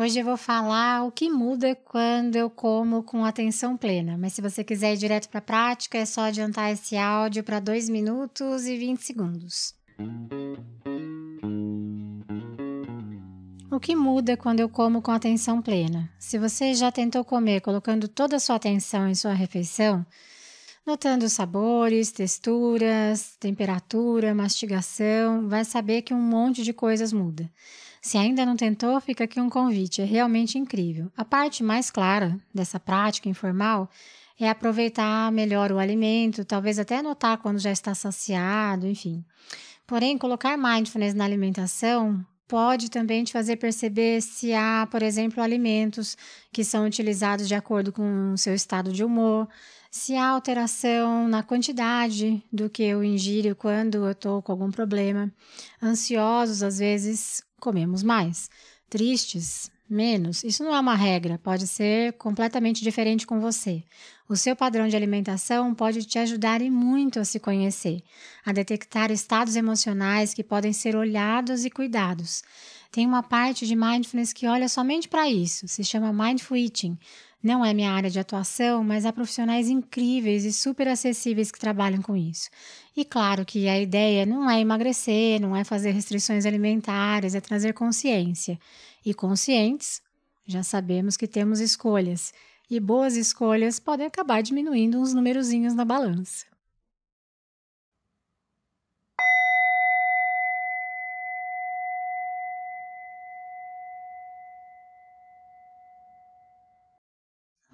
Hoje eu vou falar o que muda quando eu como com atenção plena, mas se você quiser ir direto para a prática, é só adiantar esse áudio para 2 minutos e 20 segundos. O que muda quando eu como com atenção plena? Se você já tentou comer colocando toda a sua atenção em sua refeição, notando sabores, texturas, temperatura, mastigação, vai saber que um monte de coisas muda. Se ainda não tentou, fica aqui um convite, é realmente incrível. A parte mais clara dessa prática informal é aproveitar melhor o alimento, talvez até notar quando já está saciado, enfim. Porém, colocar mindfulness na alimentação pode também te fazer perceber se há, por exemplo, alimentos que são utilizados de acordo com o seu estado de humor, se há alteração na quantidade do que eu ingiro quando eu estou com algum problema. Ansiosos, às vezes, comemos mais. Tristes, menos. Isso não é uma regra, pode ser completamente diferente com você. O seu padrão de alimentação pode te ajudar e muito a se conhecer, a detectar estados emocionais que podem ser olhados e cuidados. Tem uma parte de mindfulness que olha somente para isso, se chama Mindful Eating. Não é minha área de atuação, mas há profissionais incríveis e super acessíveis que trabalham com isso. E claro que a ideia não é emagrecer, não é fazer restrições alimentares, é trazer consciência. E conscientes, já sabemos que temos escolhas. E boas escolhas podem acabar diminuindo uns numerozinhos na balança.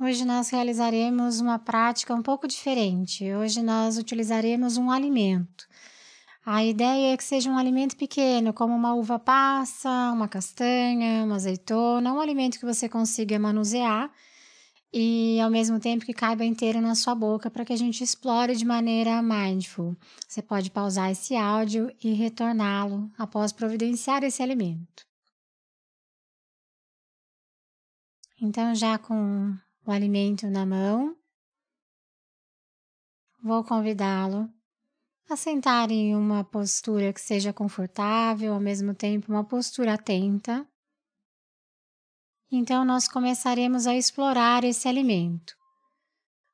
Hoje nós realizaremos uma prática um pouco diferente. Hoje nós utilizaremos um alimento. A ideia é que seja um alimento pequeno, como uma uva passa, uma castanha, uma azeitona, um alimento que você consiga manusear e ao mesmo tempo que caiba inteiro na sua boca para que a gente explore de maneira mindful. Você pode pausar esse áudio e retorná-lo após providenciar esse alimento. Então, já com o alimento na mão. Vou convidá-lo a sentar em uma postura que seja confortável, ao mesmo tempo uma postura atenta. Então, nós começaremos a explorar esse alimento.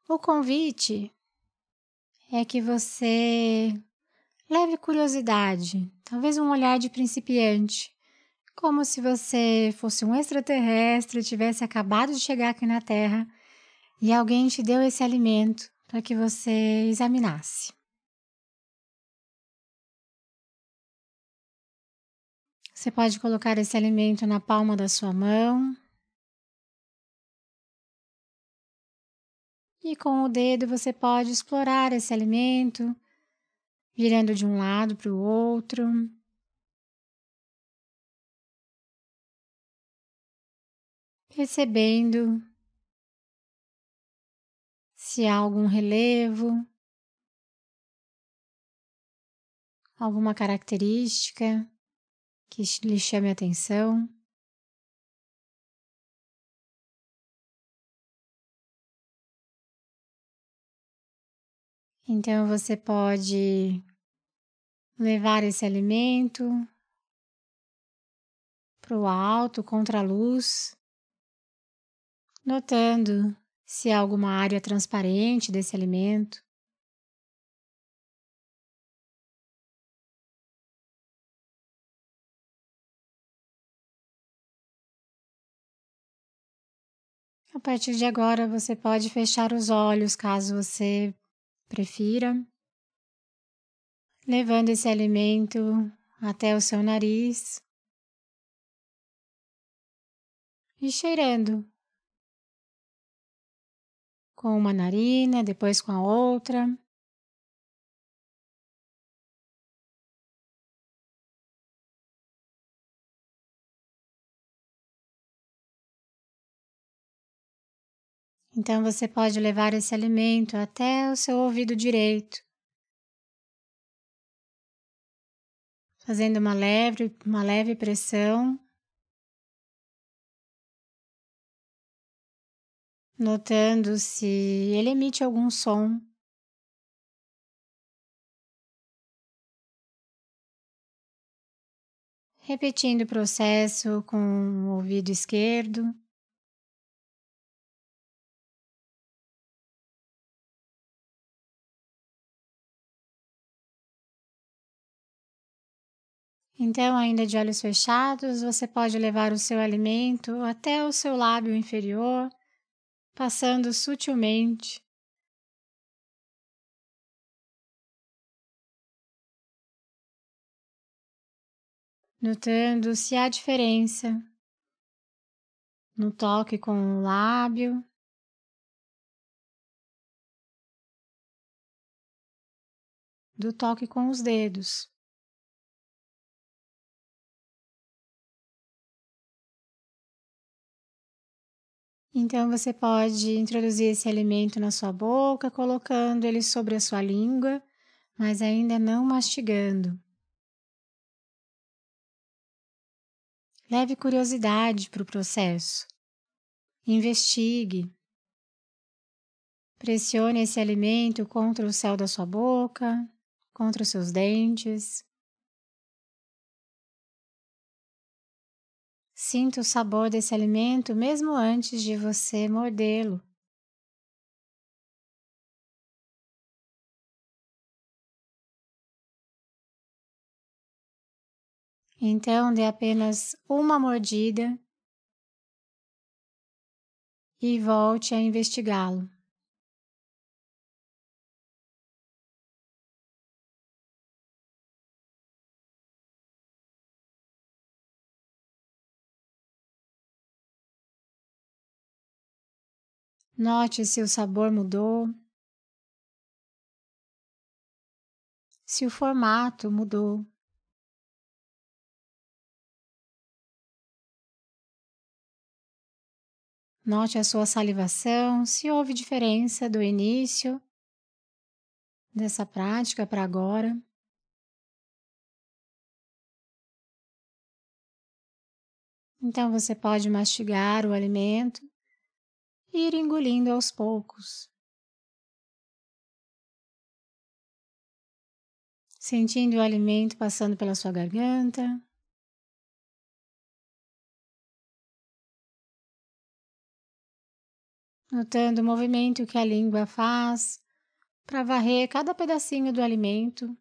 O convite é que você leve curiosidade, talvez um olhar de principiante, como se você fosse um extraterrestre tivesse acabado de chegar aqui na Terra e alguém te deu esse alimento para que você examinasse. Você pode colocar esse alimento na palma da sua mão. E com o dedo você pode explorar esse alimento, virando de um lado para o outro. Percebendo se há algum relevo, alguma característica que lhe chame a atenção. Então você pode levar esse alimento para o alto, contra a luz, notando se há alguma área transparente desse alimento. A partir de agora, você pode fechar os olhos caso você prefira, levando esse alimento até o seu nariz e cheirando com uma narina, depois com a outra. Então você pode levar esse alimento até o seu ouvido direito, fazendo uma leve, uma leve pressão, notando se ele emite algum som. Repetindo o processo com o ouvido esquerdo. Então, ainda de olhos fechados, você pode levar o seu alimento até o seu lábio inferior, passando sutilmente. Notando se há diferença no toque com o lábio, do toque com os dedos. Então você pode introduzir esse alimento na sua boca, colocando ele sobre a sua língua, mas ainda não mastigando. Leve curiosidade para o processo. Investigue. Pressione esse alimento contra o céu da sua boca, contra os seus dentes. Sinta o sabor desse alimento mesmo antes de você mordê-lo. Então, dê apenas uma mordida e volte a investigá-lo. Note se o sabor mudou, se o formato mudou. Note a sua salivação, se houve diferença do início dessa prática para agora. Então você pode mastigar o alimento e ir engolindo aos poucos. Sentindo o alimento passando pela sua garganta. Notando o movimento que a língua faz para varrer cada pedacinho do alimento.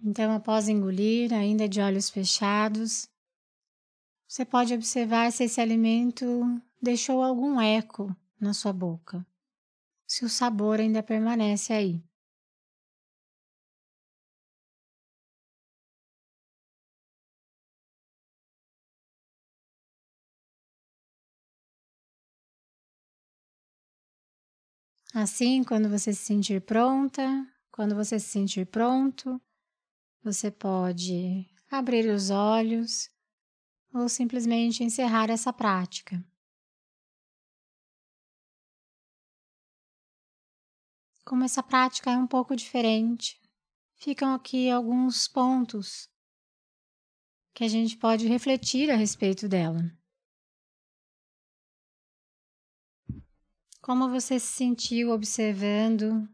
Então, após engolir, ainda de olhos fechados, você pode observar se esse alimento deixou algum eco na sua boca, se o sabor ainda permanece aí. Assim, quando você se sentir pronta, quando você se sentir pronto, você pode abrir os olhos ou simplesmente encerrar essa prática. Como essa prática é um pouco diferente, ficam aqui alguns pontos que a gente pode refletir a respeito dela. Como você se sentiu observando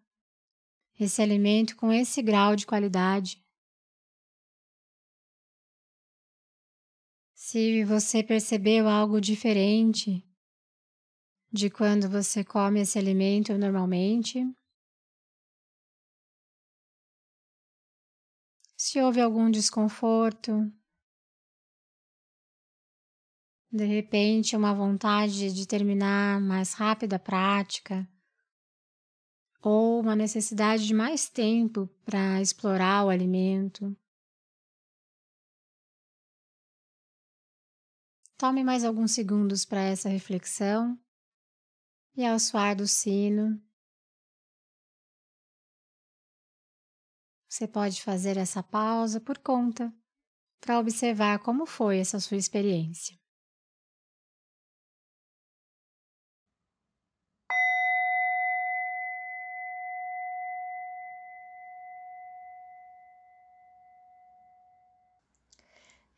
esse alimento com esse grau de qualidade? Se você percebeu algo diferente de quando você come esse alimento normalmente, se houve algum desconforto, de repente uma vontade de terminar mais rápida a prática, ou uma necessidade de mais tempo para explorar o alimento. Tome mais alguns segundos para essa reflexão e ao soar do sino, você pode fazer essa pausa por conta para observar como foi essa sua experiência.